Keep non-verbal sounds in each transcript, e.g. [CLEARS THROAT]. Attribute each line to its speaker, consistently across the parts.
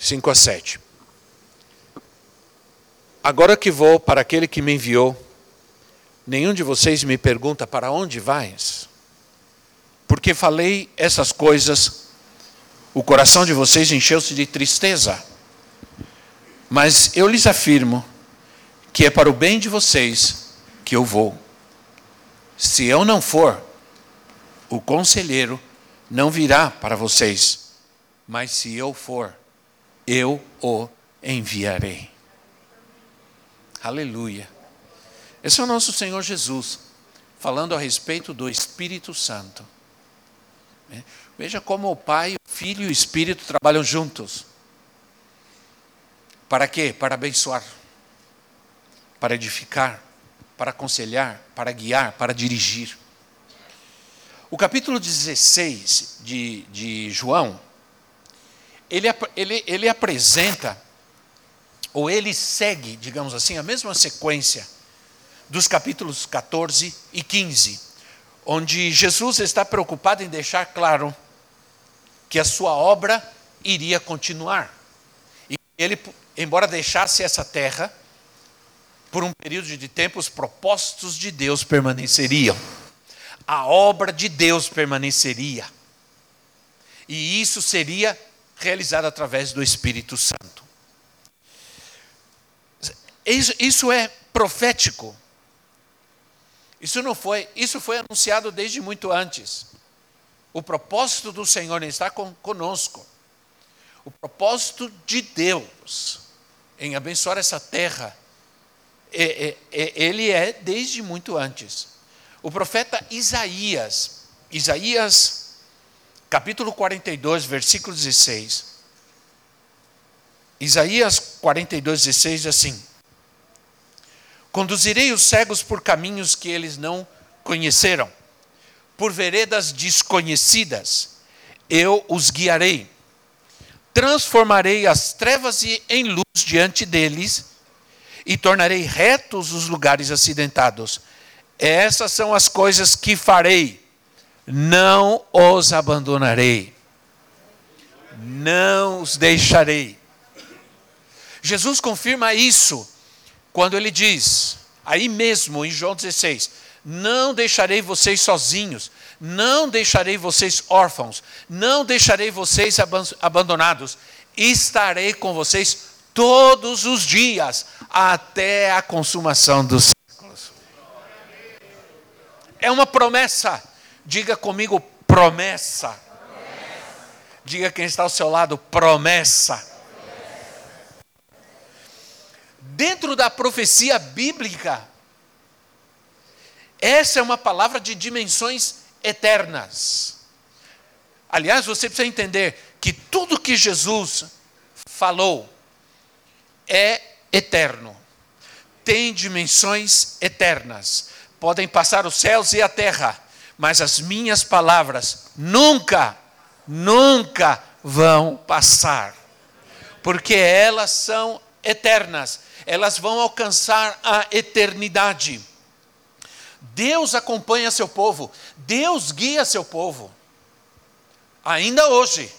Speaker 1: 5 a 7. Agora que vou para aquele que me enviou, nenhum de vocês me pergunta para onde vais? Porque falei essas coisas, o coração de vocês encheu-se de tristeza. Mas eu lhes afirmo que é para o bem de vocês que eu vou. Se eu não for, o conselheiro não virá para vocês, mas se eu for, eu o enviarei. Aleluia. Esse é o nosso Senhor Jesus, falando a respeito do Espírito Santo. É. Veja como o Pai, o Filho e o Espírito trabalham juntos. Para quê? Para abençoar, para edificar, para aconselhar, para guiar, para dirigir. O capítulo 16 de, de João ele, ele, ele apresenta, ou ele segue, digamos assim, a mesma sequência dos capítulos 14 e 15, onde Jesus está preocupado em deixar claro que a sua obra iria continuar. E ele, embora deixasse essa terra, por um período de tempo, os propósitos de Deus permaneceriam. A obra de Deus permaneceria. E isso seria realizada através do Espírito Santo. Isso, isso é profético. Isso não foi, isso foi anunciado desde muito antes. O propósito do Senhor está conosco. O propósito de Deus em abençoar essa terra, é, é, é, ele é desde muito antes. O profeta Isaías, Isaías capítulo 42, versículo 16. Isaías 42, 16 diz assim: Conduzirei os cegos por caminhos que eles não conheceram, por veredas desconhecidas, eu os guiarei. Transformarei as trevas em luz diante deles e tornarei retos os lugares acidentados. Essas são as coisas que farei não os abandonarei, não os deixarei. Jesus confirma isso quando ele diz, aí mesmo em João 16: Não deixarei vocês sozinhos, não deixarei vocês órfãos, não deixarei vocês abandonados, estarei com vocês todos os dias, até a consumação dos séculos. É uma promessa. Diga comigo, promessa. promessa. Diga quem está ao seu lado, promessa. promessa. Dentro da profecia bíblica, essa é uma palavra de dimensões eternas. Aliás, você precisa entender que tudo que Jesus falou é eterno, tem dimensões eternas. Podem passar os céus e a terra, mas as minhas palavras nunca, nunca vão passar, porque elas são eternas, elas vão alcançar a eternidade. Deus acompanha seu povo, Deus guia seu povo, ainda hoje,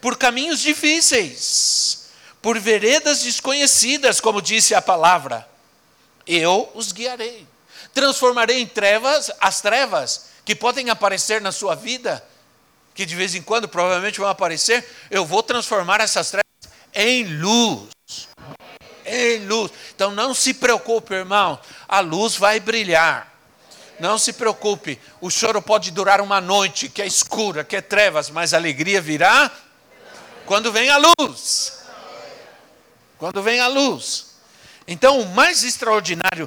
Speaker 1: por caminhos difíceis, por veredas desconhecidas, como disse a palavra, eu os guiarei transformarei em trevas as trevas que podem aparecer na sua vida, que de vez em quando provavelmente vão aparecer, eu vou transformar essas trevas em luz. Em luz. Então não se preocupe, irmão, a luz vai brilhar. Não se preocupe, o choro pode durar uma noite, que é escura, que é trevas, mas a alegria virá quando vem a luz. Quando vem a luz. Então, o mais extraordinário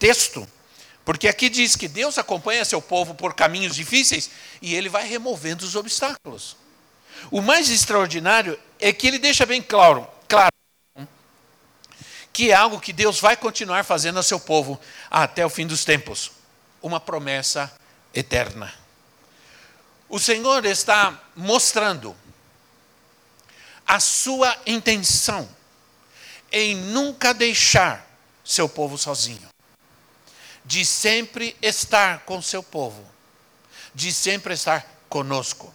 Speaker 1: texto, porque aqui diz que Deus acompanha seu povo por caminhos difíceis e ele vai removendo os obstáculos. O mais extraordinário é que ele deixa bem claro, claro que é algo que Deus vai continuar fazendo a seu povo até o fim dos tempos uma promessa eterna. O Senhor está mostrando a sua intenção em nunca deixar seu povo sozinho, de sempre estar com seu povo, de sempre estar conosco.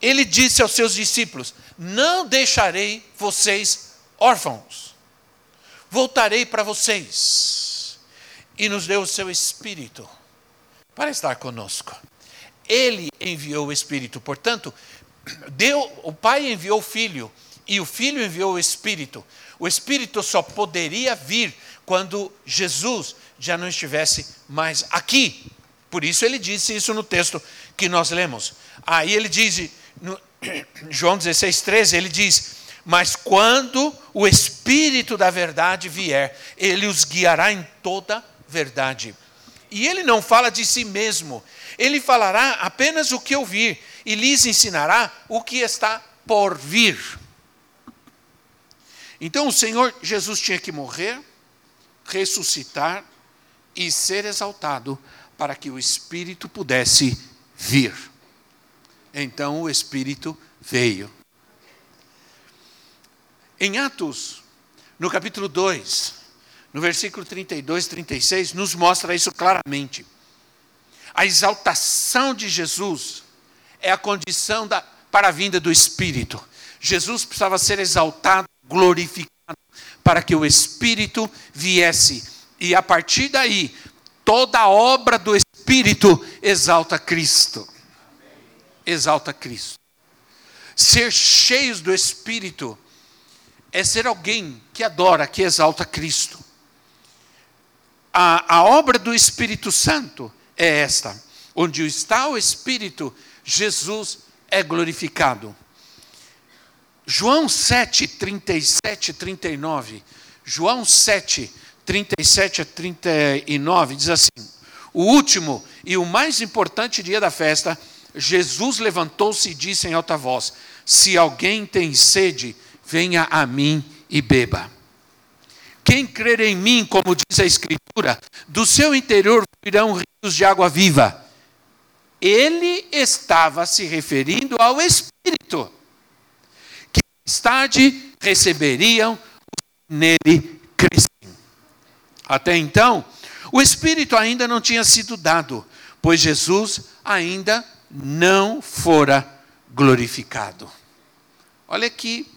Speaker 1: Ele disse aos seus discípulos: Não deixarei vocês órfãos, voltarei para vocês. E nos deu o seu Espírito para estar conosco. Ele enviou o Espírito, portanto, deu, o Pai enviou o Filho e o Filho enviou o Espírito. O Espírito só poderia vir quando Jesus já não estivesse mais aqui. Por isso ele disse isso no texto que nós lemos. Aí ele diz, no [CLEARS THROAT] João 16, 13, ele diz: Mas quando o Espírito da verdade vier, ele os guiará em toda verdade. E ele não fala de si mesmo, ele falará apenas o que ouvir e lhes ensinará o que está por vir. Então o Senhor Jesus tinha que morrer, ressuscitar e ser exaltado para que o Espírito pudesse vir. Então o Espírito veio. Em Atos, no capítulo 2, no versículo 32 e 36, nos mostra isso claramente. A exaltação de Jesus é a condição da, para a vinda do Espírito. Jesus precisava ser exaltado, glorificado, para que o Espírito viesse. E a partir daí, toda obra do Espírito exalta Cristo. Exalta Cristo. Ser cheios do Espírito é ser alguém que adora, que exalta Cristo a, a obra do Espírito Santo é esta: onde está o Espírito, Jesus é glorificado. João 7, 37 e 39. João 7, 37 a 39 diz assim: O último e o mais importante dia da festa, Jesus levantou-se e disse em alta voz: Se alguém tem sede, venha a mim e beba. Quem crer em mim, como diz a Escritura, do seu interior virão rios de água viva. Ele estava se referindo ao Espírito, que mais tarde receberiam nele. Até então, o Espírito ainda não tinha sido dado, pois Jesus ainda não fora glorificado. Olha que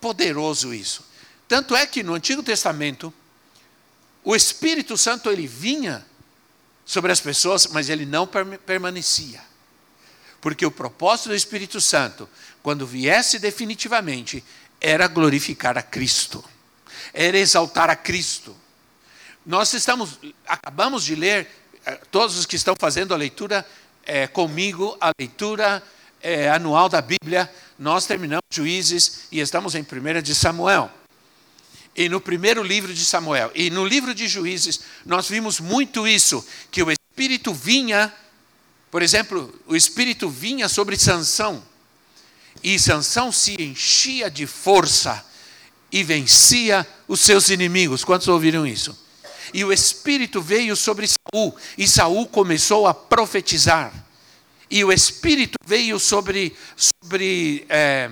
Speaker 1: poderoso isso. Tanto é que no Antigo Testamento, o Espírito Santo ele vinha sobre as pessoas, mas ele não permanecia. Porque o propósito do Espírito Santo, quando viesse definitivamente, era glorificar a Cristo, era exaltar a Cristo. Nós estamos, acabamos de ler, eh, todos os que estão fazendo a leitura é, comigo, a leitura é, anual da Bíblia, nós terminamos Juízes e estamos em 1 de Samuel e no primeiro livro de Samuel e no livro de Juízes, nós vimos muito isso, que o Espírito vinha, por exemplo, o Espírito vinha sobre Sansão, e Sansão se enchia de força e vencia os seus inimigos. Quantos ouviram isso? E o Espírito veio sobre Saul, e Saul começou a profetizar. E o Espírito veio sobre, sobre é,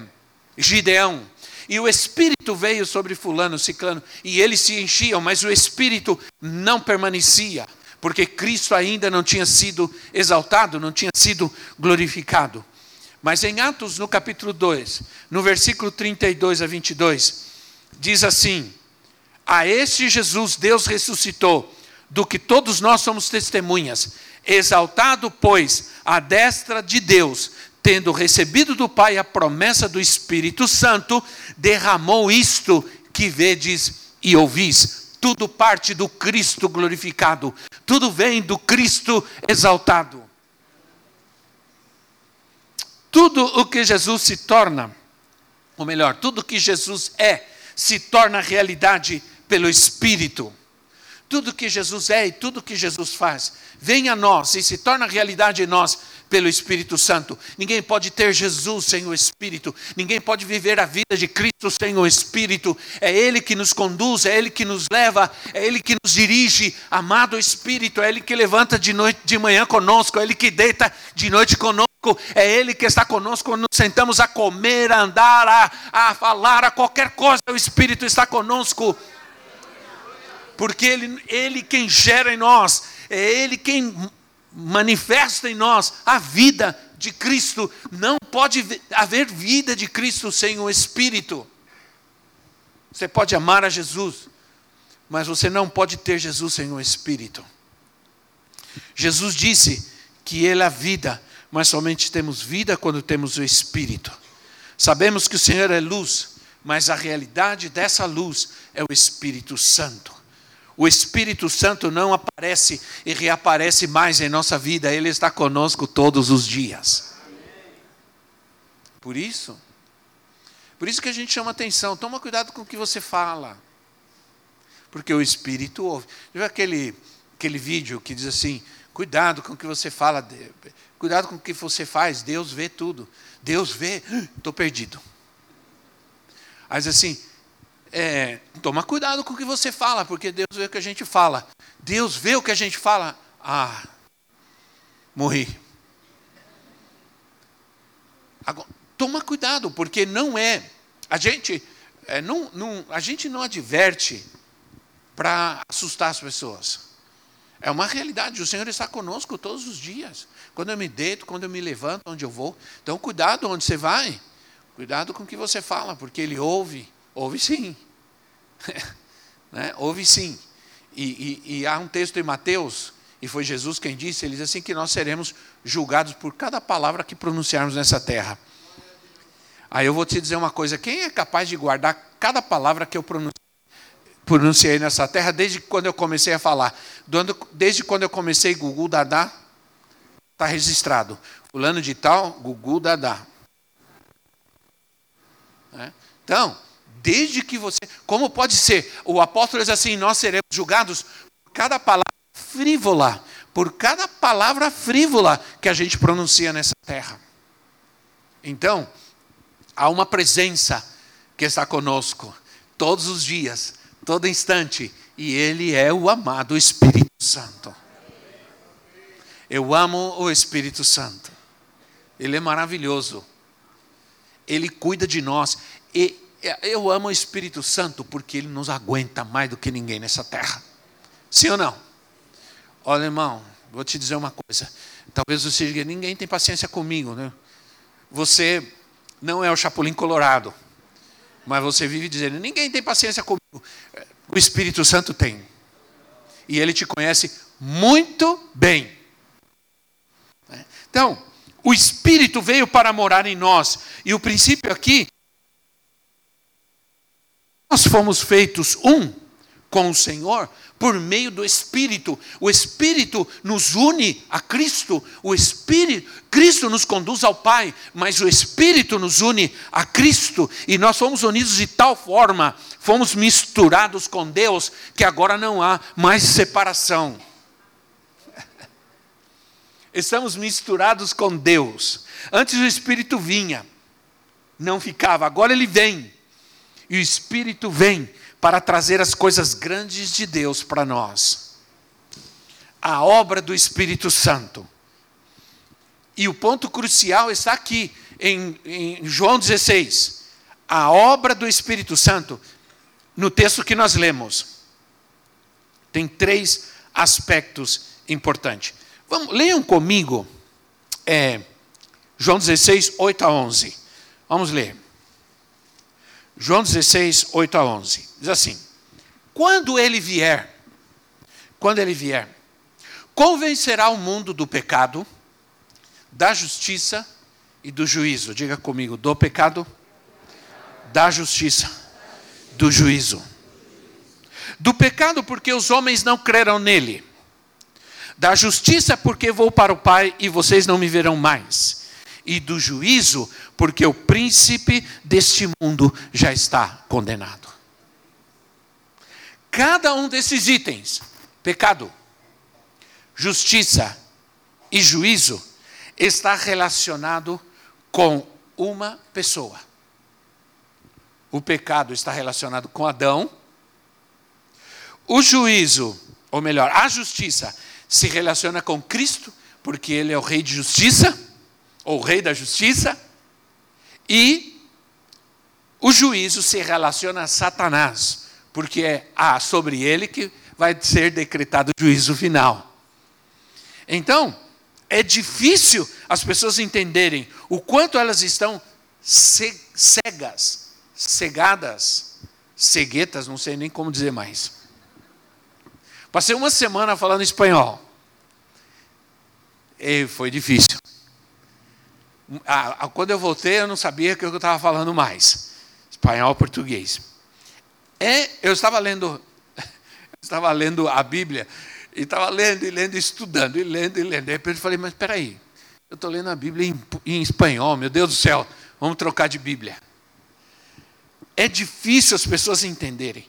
Speaker 1: Gideão, e o Espírito veio sobre Fulano, Ciclano, e eles se enchiam, mas o Espírito não permanecia, porque Cristo ainda não tinha sido exaltado, não tinha sido glorificado. Mas em Atos, no capítulo 2, no versículo 32 a 22, diz assim: A este Jesus Deus ressuscitou, do que todos nós somos testemunhas, exaltado, pois, à destra de Deus, tendo recebido do Pai a promessa do Espírito Santo, derramou isto que vedes e ouvis. Tudo parte do Cristo glorificado, tudo vem do Cristo exaltado. Tudo o que Jesus se torna, ou melhor, tudo o que Jesus é, se torna realidade pelo Espírito. tudo que Jesus é e tudo que Jesus faz, vem a nós e se torna realidade em nós pelo Espírito Santo. Ninguém pode ter Jesus sem o Espírito, ninguém pode viver a vida de Cristo sem o Espírito. É Ele que nos conduz, é Ele que nos leva, é Ele que nos dirige. Amado Espírito, é Ele que levanta de noite, de manhã conosco, é Ele que deita de noite conosco. É Ele que está conosco quando nos sentamos a comer, a andar, a, a falar, a qualquer coisa. O Espírito está conosco porque ele, ele quem gera em nós, é Ele quem manifesta em nós a vida de Cristo. Não pode haver vida de Cristo sem o Espírito. Você pode amar a Jesus, mas você não pode ter Jesus sem o Espírito. Jesus disse que Ele é a vida, mas somente temos vida quando temos o Espírito. Sabemos que o Senhor é luz, mas a realidade dessa luz é o Espírito Santo. O Espírito Santo não aparece e reaparece mais em nossa vida, ele está conosco todos os dias. Por isso, por isso que a gente chama atenção, toma cuidado com o que você fala. Porque o Espírito ouve. Viu aquele, aquele vídeo que diz assim: cuidado com o que você fala, cuidado com o que você faz, Deus vê tudo. Deus vê, estou perdido. Mas assim, é, toma cuidado com o que você fala, porque Deus vê o que a gente fala. Deus vê o que a gente fala. Ah, morri. Agora, toma cuidado, porque não é. A gente, é, não, não, a gente não adverte para assustar as pessoas. É uma realidade, o Senhor está conosco todos os dias. Quando eu me deito, quando eu me levanto, onde eu vou. Então, cuidado onde você vai. Cuidado com o que você fala, porque Ele ouve. Ouve sim. [LAUGHS] né? Houve sim. E, e, e há um texto em Mateus, e foi Jesus quem disse, ele diz assim que nós seremos julgados por cada palavra que pronunciarmos nessa terra. Aí eu vou te dizer uma coisa: quem é capaz de guardar cada palavra que eu pronunciei nessa terra desde quando eu comecei a falar? Desde quando eu comecei Gugu Dadá, está registrado. Fulano de tal, Gugu Dadá. Né? Então, desde que você. Como pode ser? O apóstolo diz assim: nós seremos julgados por cada palavra frívola, por cada palavra frívola que a gente pronuncia nessa terra. Então, há uma presença que está conosco todos os dias, todo instante, e Ele é o amado Espírito Santo. Eu amo o Espírito Santo. Ele é maravilhoso. Ele cuida de nós. E eu amo o Espírito Santo porque ele nos aguenta mais do que ninguém nessa terra. Sim ou não? Olha, irmão, vou te dizer uma coisa. Talvez você diga, ninguém tem paciência comigo, né? Você não é o Chapolin Colorado, mas você vive dizendo, ninguém tem paciência comigo. O Espírito Santo tem. E ele te conhece muito bem. Então, o Espírito veio para morar em nós. E o princípio aqui nós fomos feitos um com o Senhor por meio do Espírito. O Espírito nos une a Cristo. O Espírito, Cristo nos conduz ao Pai, mas o Espírito nos une a Cristo. E nós fomos unidos de tal forma, fomos misturados com Deus, que agora não há mais separação. [LAUGHS] Estamos misturados com Deus. Antes o Espírito vinha, não ficava, agora ele vem e o Espírito vem para trazer as coisas grandes de Deus para nós. A obra do Espírito Santo. E o ponto crucial está aqui, em, em João 16. A obra do Espírito Santo, no texto que nós lemos, tem três aspectos importantes. Vamos, leiam comigo é, João 16, 8 a 11. Vamos ler. João 16, 8 a 11. Diz assim: Quando ele vier, quando ele vier, convencerá o mundo do pecado, da justiça e do juízo. Diga comigo: do pecado, da justiça, do juízo. Do pecado, porque os homens não creram nele. Da justiça, porque vou para o Pai e vocês não me verão mais e do juízo, porque o príncipe deste mundo já está condenado. Cada um desses itens pecado, justiça e juízo está relacionado com uma pessoa. O pecado está relacionado com Adão. O juízo, ou melhor, a justiça se relaciona com Cristo, porque ele é o rei de justiça, ou rei da justiça. E o juízo se relaciona a Satanás, porque é ah, sobre ele que vai ser decretado o juízo final. Então, é difícil as pessoas entenderem o quanto elas estão cegas, cegadas, ceguetas, não sei nem como dizer mais. Passei uma semana falando espanhol. E foi difícil. Quando eu voltei, eu não sabia que eu estava falando mais. Espanhol, português. É, eu estava lendo, [LAUGHS] estava lendo a Bíblia e estava lendo e lendo, estudando, e lendo e lendo. De repente eu falei, mas espera aí, eu estou lendo a Bíblia em, em espanhol, meu Deus do céu, vamos trocar de Bíblia. É difícil as pessoas entenderem.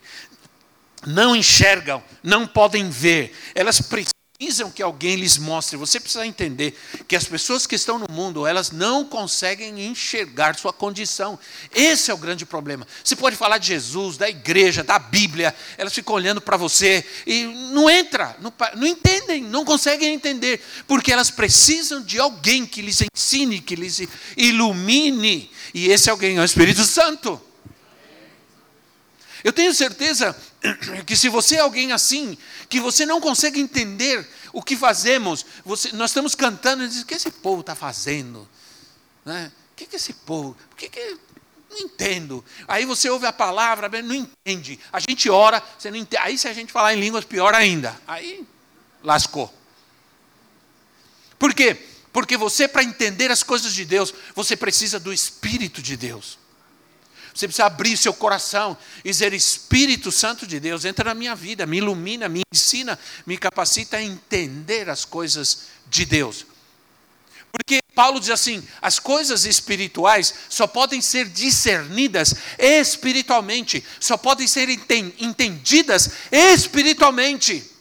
Speaker 1: Não enxergam, não podem ver. Elas precisam precisam que alguém lhes mostre. Você precisa entender que as pessoas que estão no mundo, elas não conseguem enxergar sua condição. Esse é o grande problema. Você pode falar de Jesus, da igreja, da Bíblia, elas ficam olhando para você e não entra, não, não entendem, não conseguem entender, porque elas precisam de alguém que lhes ensine, que lhes ilumine. E esse alguém é o Espírito Santo. Eu tenho certeza [CLEARS THROAT] que se você é alguém assim, que você não consegue entender o que fazemos, você, nós estamos cantando e dizemos, o que esse povo está fazendo? Né? O que, que esse povo, o que, que não entendo. Aí você ouve a palavra, não entende. A gente ora, você não entende. Aí se a gente falar em línguas, pior ainda. Aí lascou. Por quê? Porque você, para entender as coisas de Deus, você precisa do Espírito de Deus. Você precisa abrir seu coração e dizer: Espírito Santo de Deus, entra na minha vida, me ilumina, me ensina, me capacita a entender as coisas de Deus. Porque Paulo diz assim: as coisas espirituais só podem ser discernidas espiritualmente, só podem ser entendidas espiritualmente.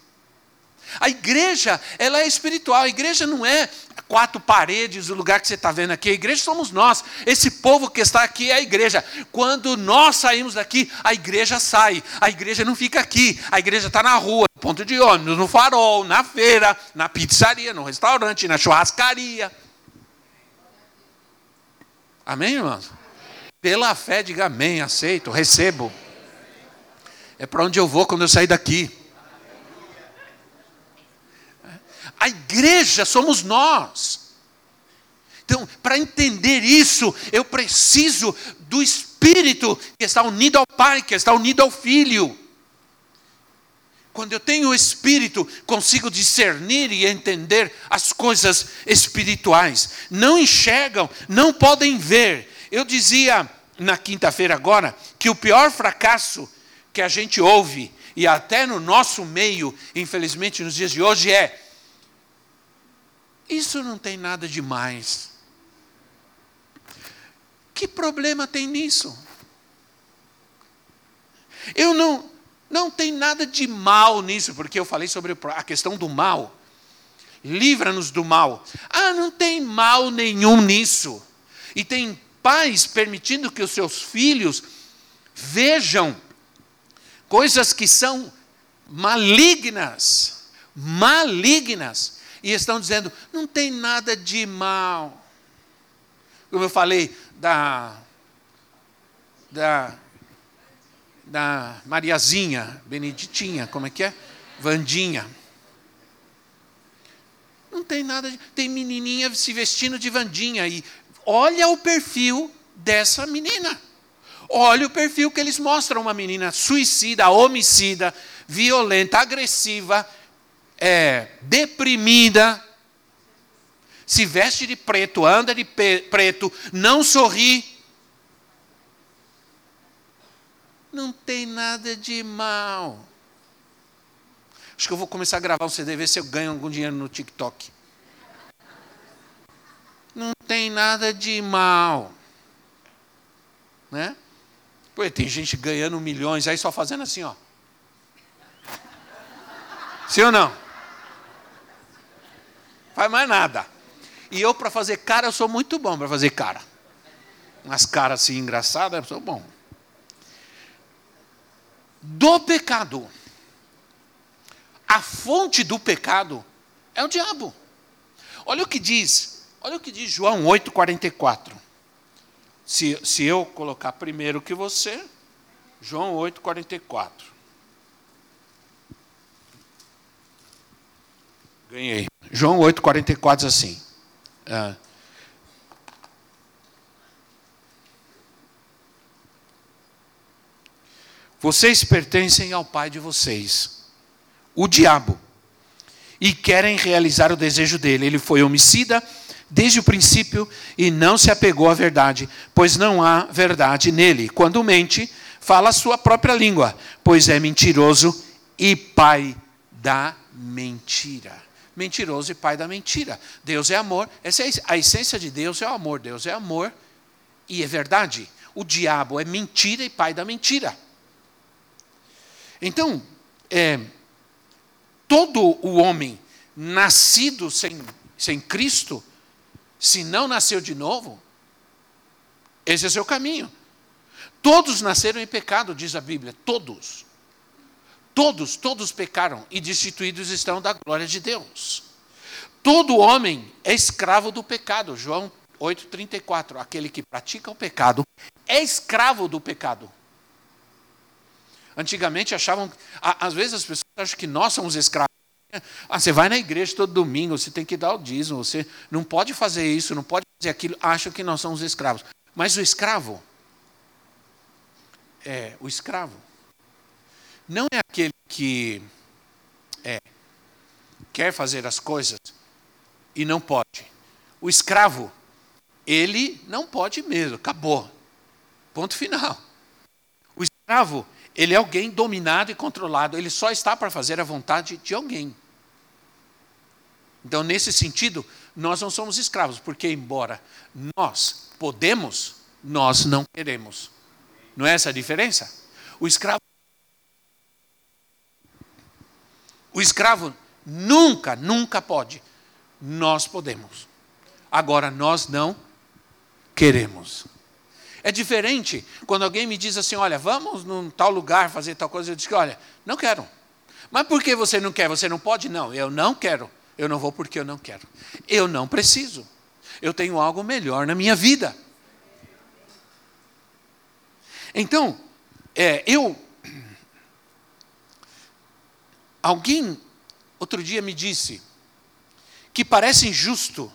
Speaker 1: A igreja, ela é espiritual. A igreja não é quatro paredes, o lugar que você está vendo aqui. A igreja somos nós. Esse povo que está aqui é a igreja. Quando nós saímos daqui, a igreja sai. A igreja não fica aqui. A igreja está na rua, no ponto de ônibus, no farol, na feira, na pizzaria, no restaurante, na churrascaria. Amém, irmãos? Pela fé, diga amém, aceito, recebo. É para onde eu vou quando eu sair daqui. A igreja somos nós. Então, para entender isso, eu preciso do Espírito que está unido ao Pai, que está unido ao Filho. Quando eu tenho o Espírito, consigo discernir e entender as coisas espirituais. Não enxergam, não podem ver. Eu dizia na quinta-feira agora que o pior fracasso que a gente ouve, e até no nosso meio, infelizmente nos dias de hoje, é isso não tem nada de mais. Que problema tem nisso? Eu não, não tem nada de mal nisso, porque eu falei sobre a questão do mal. Livra-nos do mal. Ah, não tem mal nenhum nisso. E tem pais permitindo que os seus filhos vejam coisas que são malignas, malignas e estão dizendo: não tem nada de mal. Como eu falei da, da, da Mariazinha, Beneditinha, como é que é? Vandinha. Não tem nada de. Tem menininha se vestindo de Vandinha. E olha o perfil dessa menina. Olha o perfil que eles mostram: uma menina suicida, homicida, violenta, agressiva, é deprimida, se veste de preto, anda de preto, não sorri. Não tem nada de mal. Acho que eu vou começar a gravar um CD, ver se eu ganho algum dinheiro no TikTok. Não tem nada de mal. Né? Pô, tem gente ganhando milhões aí só fazendo assim, ó. Sim ou não? Faz mais nada. E eu, para fazer cara, eu sou muito bom para fazer cara. Umas caras assim engraçadas, eu sou bom. Do pecado. A fonte do pecado é o diabo. Olha o que diz, olha o que diz João 8,44. Se, se eu colocar primeiro que você, João 8,44. Ganhei. João 8,44 diz assim. Ah, vocês pertencem ao pai de vocês, o diabo, e querem realizar o desejo dele. Ele foi homicida desde o princípio e não se apegou à verdade, pois não há verdade nele. Quando mente, fala a sua própria língua, pois é mentiroso e pai da mentira. Mentiroso e pai da mentira. Deus é amor. Essa é a essência de Deus é o amor. Deus é amor e é verdade. O diabo é mentira e pai da mentira. Então, é, todo o homem nascido sem, sem Cristo, se não nasceu de novo, esse é o seu caminho. Todos nasceram em pecado, diz a Bíblia, todos. Todos, todos pecaram e destituídos estão da glória de Deus. Todo homem é escravo do pecado. João 8,34. Aquele que pratica o pecado é escravo do pecado. Antigamente achavam, às vezes as pessoas acham que nós somos escravos. Ah, você vai na igreja todo domingo, você tem que dar o dízimo, você não pode fazer isso, não pode fazer aquilo, acham que nós somos escravos. Mas o escravo, é, o escravo, não é aquele que é, quer fazer as coisas e não pode. O escravo, ele não pode mesmo, acabou. Ponto final. O escravo, ele é alguém dominado e controlado, ele só está para fazer a vontade de alguém. Então, nesse sentido, nós não somos escravos, porque, embora nós podemos, nós não queremos. Não é essa a diferença? O escravo. O escravo nunca, nunca pode. Nós podemos. Agora, nós não queremos. É diferente quando alguém me diz assim: olha, vamos num tal lugar fazer tal coisa. Eu digo: olha, não quero. Mas por que você não quer? Você não pode? Não, eu não quero. Eu não vou porque eu não quero. Eu não preciso. Eu tenho algo melhor na minha vida. Então, é, eu. Alguém outro dia me disse que parece injusto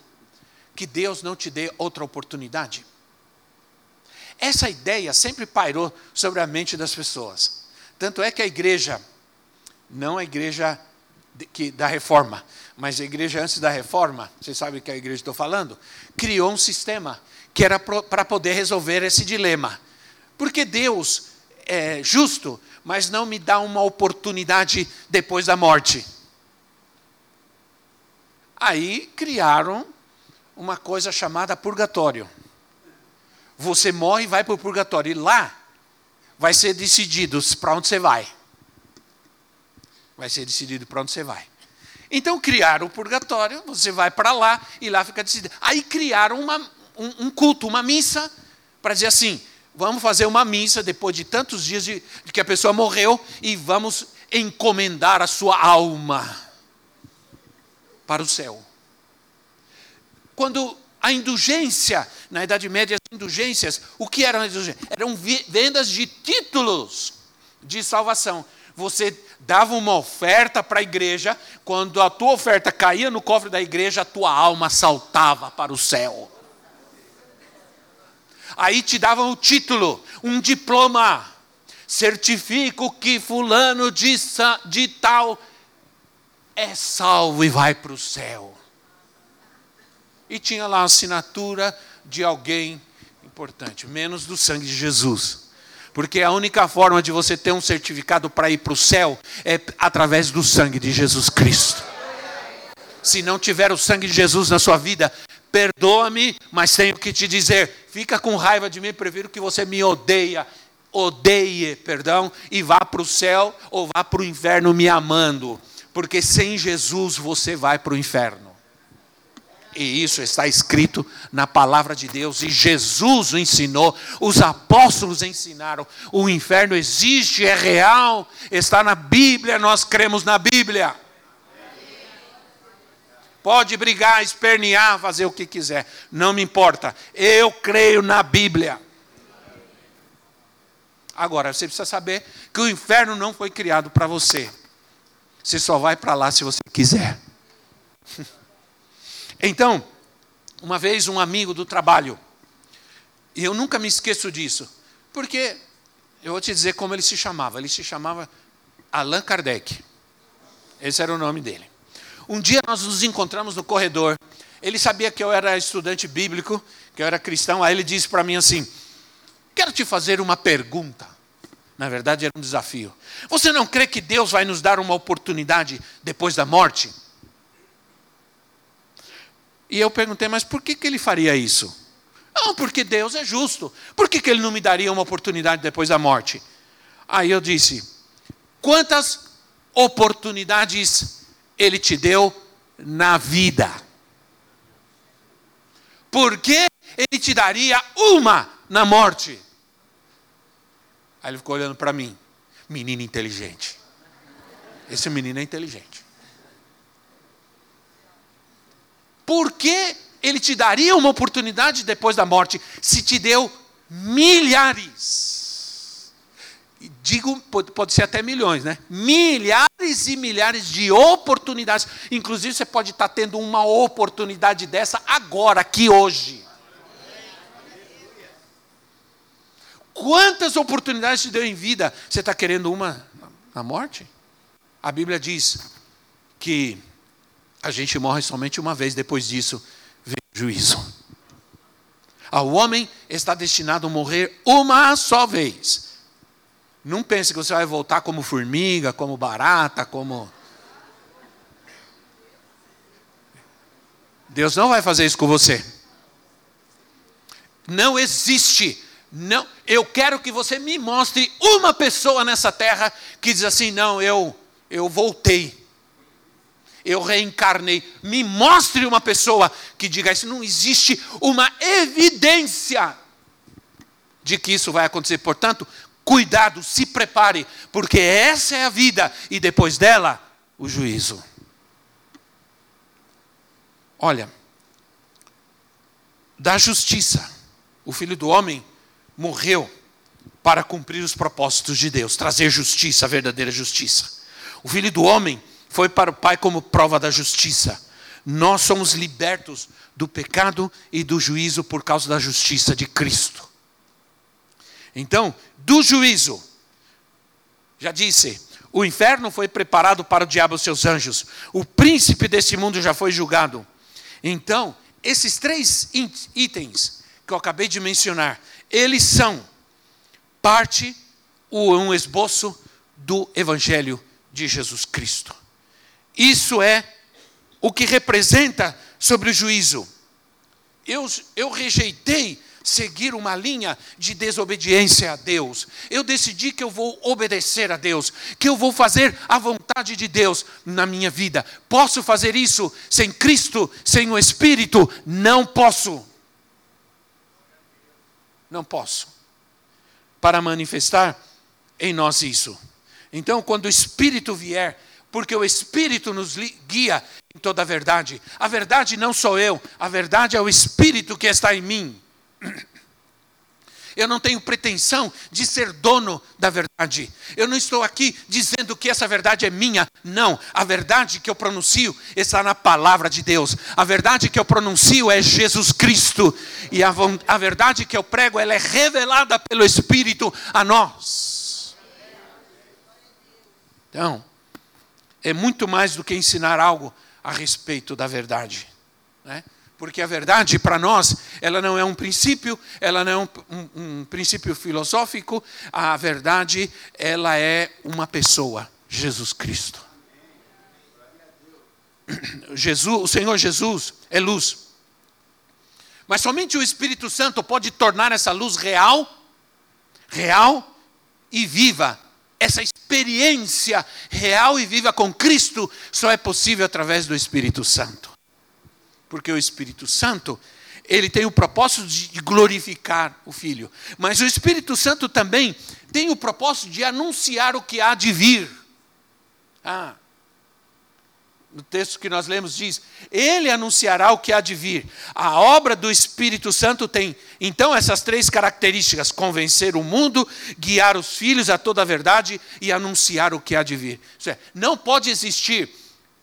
Speaker 1: que Deus não te dê outra oportunidade. Essa ideia sempre pairou sobre a mente das pessoas. Tanto é que a igreja, não a igreja que, da reforma, mas a igreja antes da reforma, vocês sabem que a igreja estou falando, criou um sistema que era para poder resolver esse dilema. Porque Deus é justo, mas não me dá uma oportunidade depois da morte. Aí criaram uma coisa chamada purgatório você morre e vai para o purgatório. E lá vai ser decidido para onde você vai. Vai ser decidido para onde você vai. Então criaram o purgatório, você vai para lá e lá fica decidido. Aí criaram uma, um, um culto, uma missa, para dizer assim: vamos fazer uma missa depois de tantos dias de, de que a pessoa morreu e vamos encomendar a sua alma para o céu. Quando a indulgência, na Idade Média, as indulgências, o que eram as indulgências? Eram vendas de títulos de salvação. Você dava uma oferta para a igreja, quando a tua oferta caía no cofre da igreja, a tua alma saltava para o céu. Aí te davam o título, um diploma. Certifico que fulano de, de tal é salvo e vai para o céu e tinha lá a assinatura de alguém importante, menos do sangue de Jesus. Porque a única forma de você ter um certificado para ir para o céu é através do sangue de Jesus Cristo. Se não tiver o sangue de Jesus na sua vida, perdoa-me, mas tenho que te dizer: fica com raiva de mim, prefiro que você me odeia, odeie, perdão, e vá para o céu ou vá para o inferno me amando. porque sem Jesus você vai para o inferno. E isso está escrito na palavra de Deus, e Jesus o ensinou, os apóstolos ensinaram. O inferno existe, é real, está na Bíblia, nós cremos na Bíblia. Pode brigar, espernear, fazer o que quiser, não me importa. Eu creio na Bíblia. Agora, você precisa saber que o inferno não foi criado para você. Você só vai para lá se você quiser. [LAUGHS] Então, uma vez um amigo do trabalho, e eu nunca me esqueço disso, porque eu vou te dizer como ele se chamava. Ele se chamava Allan Kardec. Esse era o nome dele. Um dia nós nos encontramos no corredor. Ele sabia que eu era estudante bíblico, que eu era cristão. Aí ele disse para mim assim: Quero te fazer uma pergunta. Na verdade, era um desafio. Você não crê que Deus vai nos dar uma oportunidade depois da morte? E eu perguntei, mas por que, que ele faria isso? Não, porque Deus é justo. Por que, que ele não me daria uma oportunidade depois da morte? Aí eu disse: quantas oportunidades ele te deu na vida? Por que ele te daria uma na morte? Aí ele ficou olhando para mim. Menino inteligente. Esse menino é inteligente. Por que ele te daria uma oportunidade depois da morte se te deu milhares? Digo, pode ser até milhões, né? Milhares e milhares de oportunidades. Inclusive, você pode estar tendo uma oportunidade dessa agora, aqui hoje. Quantas oportunidades te deu em vida? Você está querendo uma na morte? A Bíblia diz que a gente morre somente uma vez, depois disso vem o juízo. O homem está destinado a morrer uma só vez. Não pense que você vai voltar como formiga, como barata, como. Deus não vai fazer isso com você. Não existe. Não, eu quero que você me mostre uma pessoa nessa terra que diz assim: "Não, eu eu voltei eu reencarnei. Me mostre uma pessoa que diga isso. Não existe uma evidência de que isso vai acontecer. Portanto, cuidado, se prepare, porque essa é a vida e depois dela, o juízo. Olha, da justiça, o filho do homem morreu para cumprir os propósitos de Deus, trazer justiça, verdadeira justiça. O filho do homem foi para o Pai como prova da justiça. Nós somos libertos do pecado e do juízo por causa da justiça de Cristo. Então, do juízo, já disse, o inferno foi preparado para o diabo e seus anjos. O príncipe desse mundo já foi julgado. Então, esses três itens que eu acabei de mencionar, eles são parte, um esboço do Evangelho de Jesus Cristo. Isso é o que representa sobre o juízo. Eu, eu rejeitei seguir uma linha de desobediência a Deus. Eu decidi que eu vou obedecer a Deus, que eu vou fazer a vontade de Deus na minha vida. Posso fazer isso sem Cristo, sem o Espírito? Não posso. Não posso. Para manifestar em nós isso. Então, quando o Espírito vier, porque o Espírito nos guia em toda a verdade. A verdade não sou eu, a verdade é o Espírito que está em mim. Eu não tenho pretensão de ser dono da verdade. Eu não estou aqui dizendo que essa verdade é minha. Não. A verdade que eu pronuncio está na palavra de Deus. A verdade que eu pronuncio é Jesus Cristo. E a, a verdade que eu prego, ela é revelada pelo Espírito a nós. Então, é muito mais do que ensinar algo a respeito da verdade. Né? Porque a verdade, para nós, ela não é um princípio, ela não é um, um, um princípio filosófico, a verdade, ela é uma pessoa, Jesus Cristo. [CLEARS THROAT] Jesus, o Senhor Jesus é luz. Mas somente o Espírito Santo pode tornar essa luz real, real e viva essa experiência real e viva com Cristo só é possível através do Espírito Santo. Porque o Espírito Santo, ele tem o propósito de glorificar o Filho. Mas o Espírito Santo também tem o propósito de anunciar o que há de vir. Ah, no texto que nós lemos diz: Ele anunciará o que há de vir. A obra do Espírito Santo tem, então, essas três características: convencer o mundo, guiar os filhos a toda a verdade e anunciar o que há de vir. É, não pode existir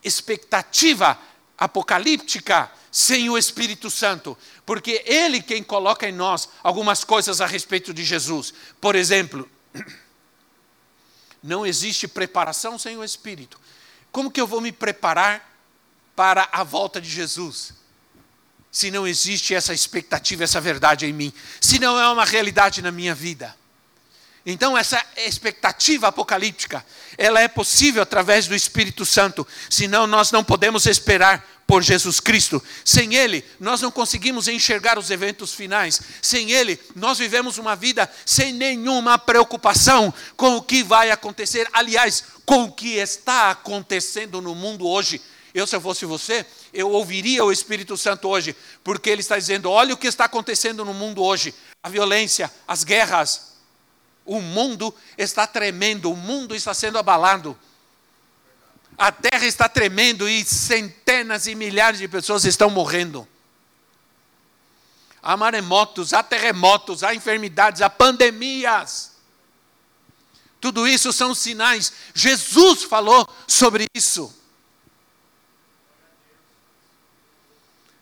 Speaker 1: expectativa apocalíptica sem o Espírito Santo, porque Ele quem coloca em nós algumas coisas a respeito de Jesus. Por exemplo, não existe preparação sem o Espírito. Como que eu vou me preparar para a volta de Jesus? Se não existe essa expectativa, essa verdade em mim, se não é uma realidade na minha vida. Então, essa expectativa apocalíptica, ela é possível através do Espírito Santo, senão nós não podemos esperar por Jesus Cristo. Sem Ele, nós não conseguimos enxergar os eventos finais. Sem Ele, nós vivemos uma vida sem nenhuma preocupação com o que vai acontecer. Aliás, com o que está acontecendo no mundo hoje. Eu, se eu fosse você, eu ouviria o Espírito Santo hoje, porque ele está dizendo: olha o que está acontecendo no mundo hoje: a violência, as guerras. O mundo está tremendo, o mundo está sendo abalado. A terra está tremendo e centenas e milhares de pessoas estão morrendo. Há maremotos, há terremotos, há enfermidades, há pandemias. Tudo isso são sinais. Jesus falou sobre isso.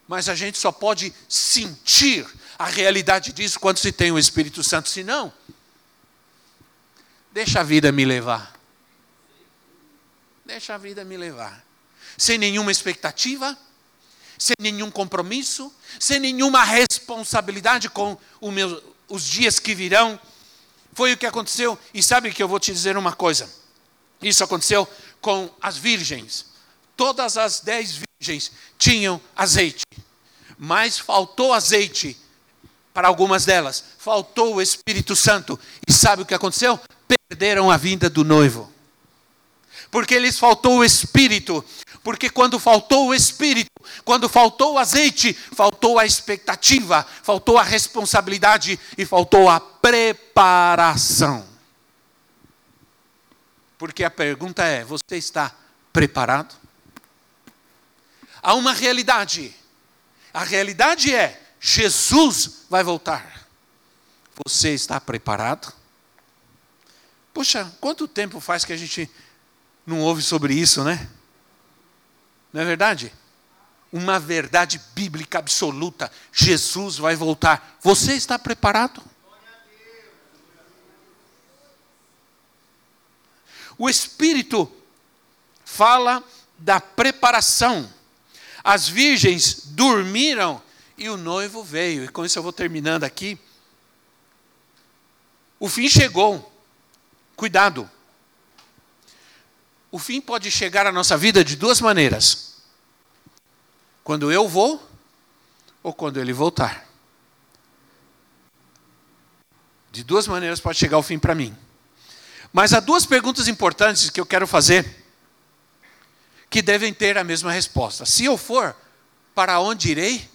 Speaker 1: Mas a gente só pode sentir a realidade disso quando se tem o Espírito Santo. Se não, deixa a vida me levar. Deixa a vida me levar. Sem nenhuma expectativa, sem nenhum compromisso, sem nenhuma responsabilidade com meu, os dias que virão foi o que aconteceu. E sabe que eu vou te dizer uma coisa. Isso aconteceu com as virgens. Todas as dez virgens tinham azeite, mas faltou azeite para algumas delas. Faltou o Espírito Santo. E sabe o que aconteceu? Perderam a vinda do noivo. Porque lhes faltou o Espírito. Porque quando faltou o Espírito, quando faltou o azeite, faltou a expectativa, faltou a responsabilidade e faltou a preparação. Porque a pergunta é: você está preparado? Há uma realidade. A realidade é: Jesus vai voltar. Você está preparado? Puxa, quanto tempo faz que a gente não ouve sobre isso, né? Não é verdade? Uma verdade bíblica absoluta. Jesus vai voltar. Você está preparado? O Espírito fala da preparação. As virgens dormiram e o noivo veio. E com isso eu vou terminando aqui. O fim chegou. Cuidado. O fim pode chegar à nossa vida de duas maneiras: quando eu vou ou quando ele voltar. De duas maneiras pode chegar o fim para mim. Mas há duas perguntas importantes que eu quero fazer que devem ter a mesma resposta. Se eu for, para onde irei?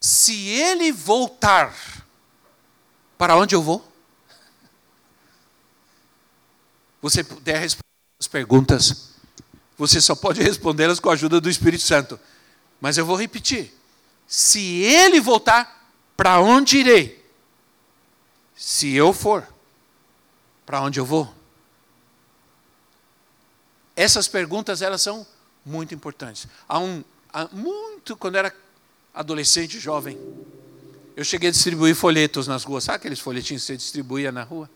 Speaker 1: Se ele voltar, para onde eu vou? Você puder responder as perguntas, você só pode respondê-las com a ajuda do Espírito Santo. Mas eu vou repetir. Se ele voltar, para onde irei? Se eu for, para onde eu vou? Essas perguntas elas são muito importantes. Há um há muito quando era adolescente, jovem, eu cheguei a distribuir folhetos nas ruas. Sabe aqueles folhetinhos que você distribuía na rua?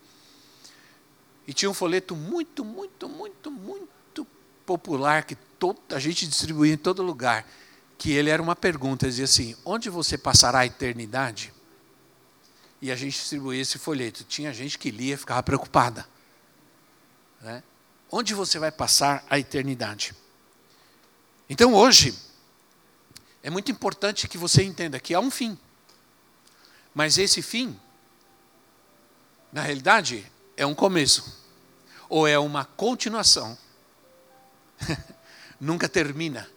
Speaker 1: E tinha um folheto muito, muito, muito, muito popular que toda a gente distribuía em todo lugar. Que ele era uma pergunta, dizia assim: onde você passará a eternidade? E a gente distribuía esse folheto. Tinha gente que lia e ficava preocupada. Né? Onde você vai passar a eternidade? Então hoje, é muito importante que você entenda que há um fim. Mas esse fim, na realidade, é um começo. Ou é uma continuação. [LAUGHS] Nunca termina.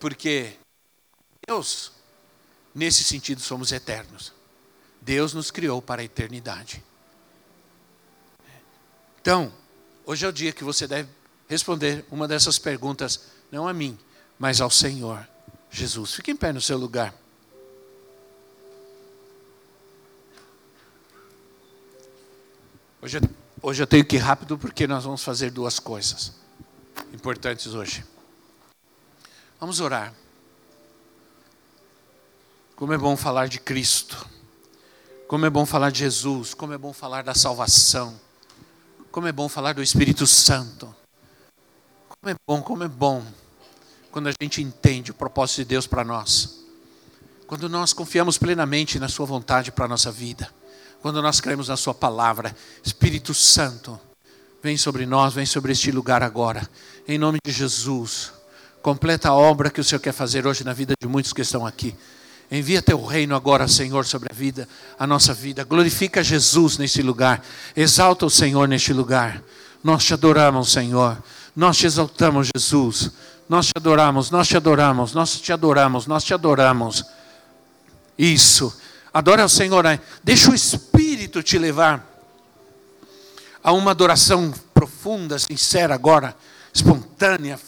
Speaker 1: Porque Deus, nesse sentido, somos eternos. Deus nos criou para a eternidade. Então, hoje é o dia que você deve responder uma dessas perguntas, não a mim, mas ao Senhor Jesus. Fique em pé no seu lugar. Hoje, hoje eu tenho que ir rápido porque nós vamos fazer duas coisas importantes hoje. Vamos orar. Como é bom falar de Cristo. Como é bom falar de Jesus. Como é bom falar da salvação. Como é bom falar do Espírito Santo. Como é bom, como é bom quando a gente entende o propósito de Deus para nós. Quando nós confiamos plenamente na Sua vontade para a nossa vida. Quando nós cremos na Sua palavra. Espírito Santo, vem sobre nós, vem sobre este lugar agora. Em nome de Jesus. Completa a obra que o Senhor quer fazer hoje na vida de muitos que estão aqui. Envia teu reino agora, Senhor, sobre a vida, a nossa vida. Glorifica Jesus neste lugar. Exalta o Senhor neste lugar. Nós te adoramos, Senhor. Nós te exaltamos, Jesus. Nós te adoramos, nós te adoramos, nós te adoramos, nós te adoramos. Isso. Adora o Senhor. Né? Deixa o Espírito te levar a uma adoração profunda, sincera agora, espontânea,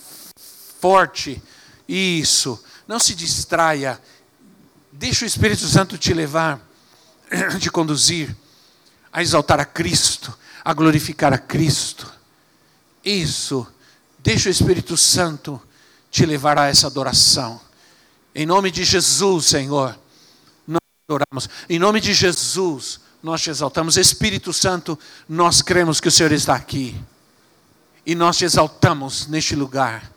Speaker 1: forte. Isso. Não se distraia. Deixa o Espírito Santo te levar, [CLEARS THROAT] te conduzir a exaltar a Cristo, a glorificar a Cristo. Isso. Deixa o Espírito Santo te levar a essa adoração. Em nome de Jesus, Senhor, nós adoramos. Em nome de Jesus, nós te exaltamos. Espírito Santo, nós cremos que o Senhor está aqui. E nós te exaltamos neste lugar.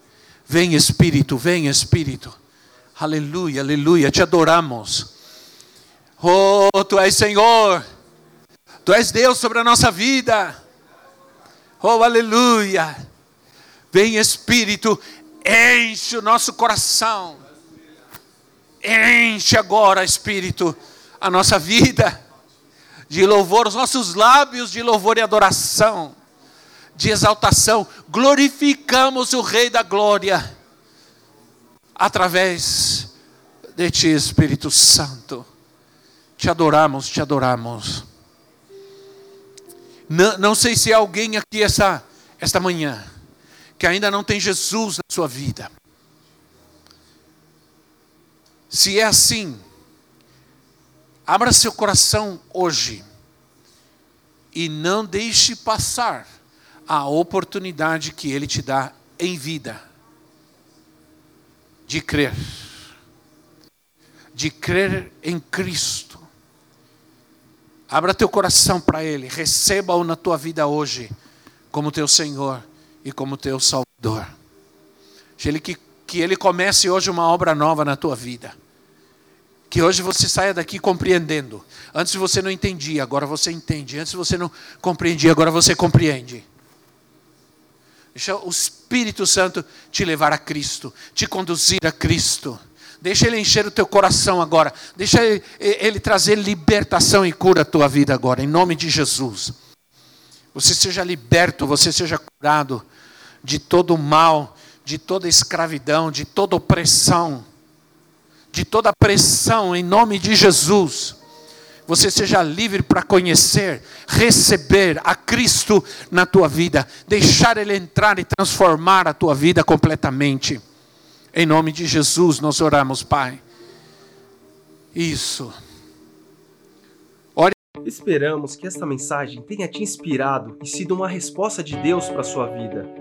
Speaker 1: Vem Espírito, vem Espírito. Aleluia, aleluia. Te adoramos. Oh, tu és Senhor. Tu és Deus sobre a nossa vida. Oh, aleluia. Vem Espírito, enche o nosso coração. Enche agora, Espírito, a nossa vida de louvor, os nossos lábios de louvor e adoração de exaltação, glorificamos o Rei da Glória, através de Ti, Espírito Santo. Te adoramos, te adoramos. Não, não sei se há alguém aqui esta, esta manhã que ainda não tem Jesus na sua vida. Se é assim, abra seu coração hoje e não deixe passar a oportunidade que Ele te dá em vida de crer, de crer em Cristo. Abra teu coração para Ele, receba-o na tua vida hoje, como teu Senhor e como teu Salvador. Ele, que, que Ele comece hoje uma obra nova na tua vida. Que hoje você saia daqui compreendendo. Antes você não entendia, agora você entende. Antes você não compreendia, agora você compreende. Deixa o Espírito Santo te levar a Cristo, te conduzir a Cristo. Deixa Ele encher o teu coração agora. Deixa Ele, trazer libertação e cura à tua vida agora, em nome de Jesus. Você seja liberto, você seja curado de todo mal, de toda escravidão, de toda opressão, de toda pressão, em nome de Jesus você seja livre para conhecer, receber a Cristo na tua vida, deixar Ele entrar e transformar a tua vida completamente. Em nome de Jesus nós oramos, Pai. Isso.
Speaker 2: Ore. Esperamos que esta mensagem tenha te inspirado e sido uma resposta de Deus para a sua vida.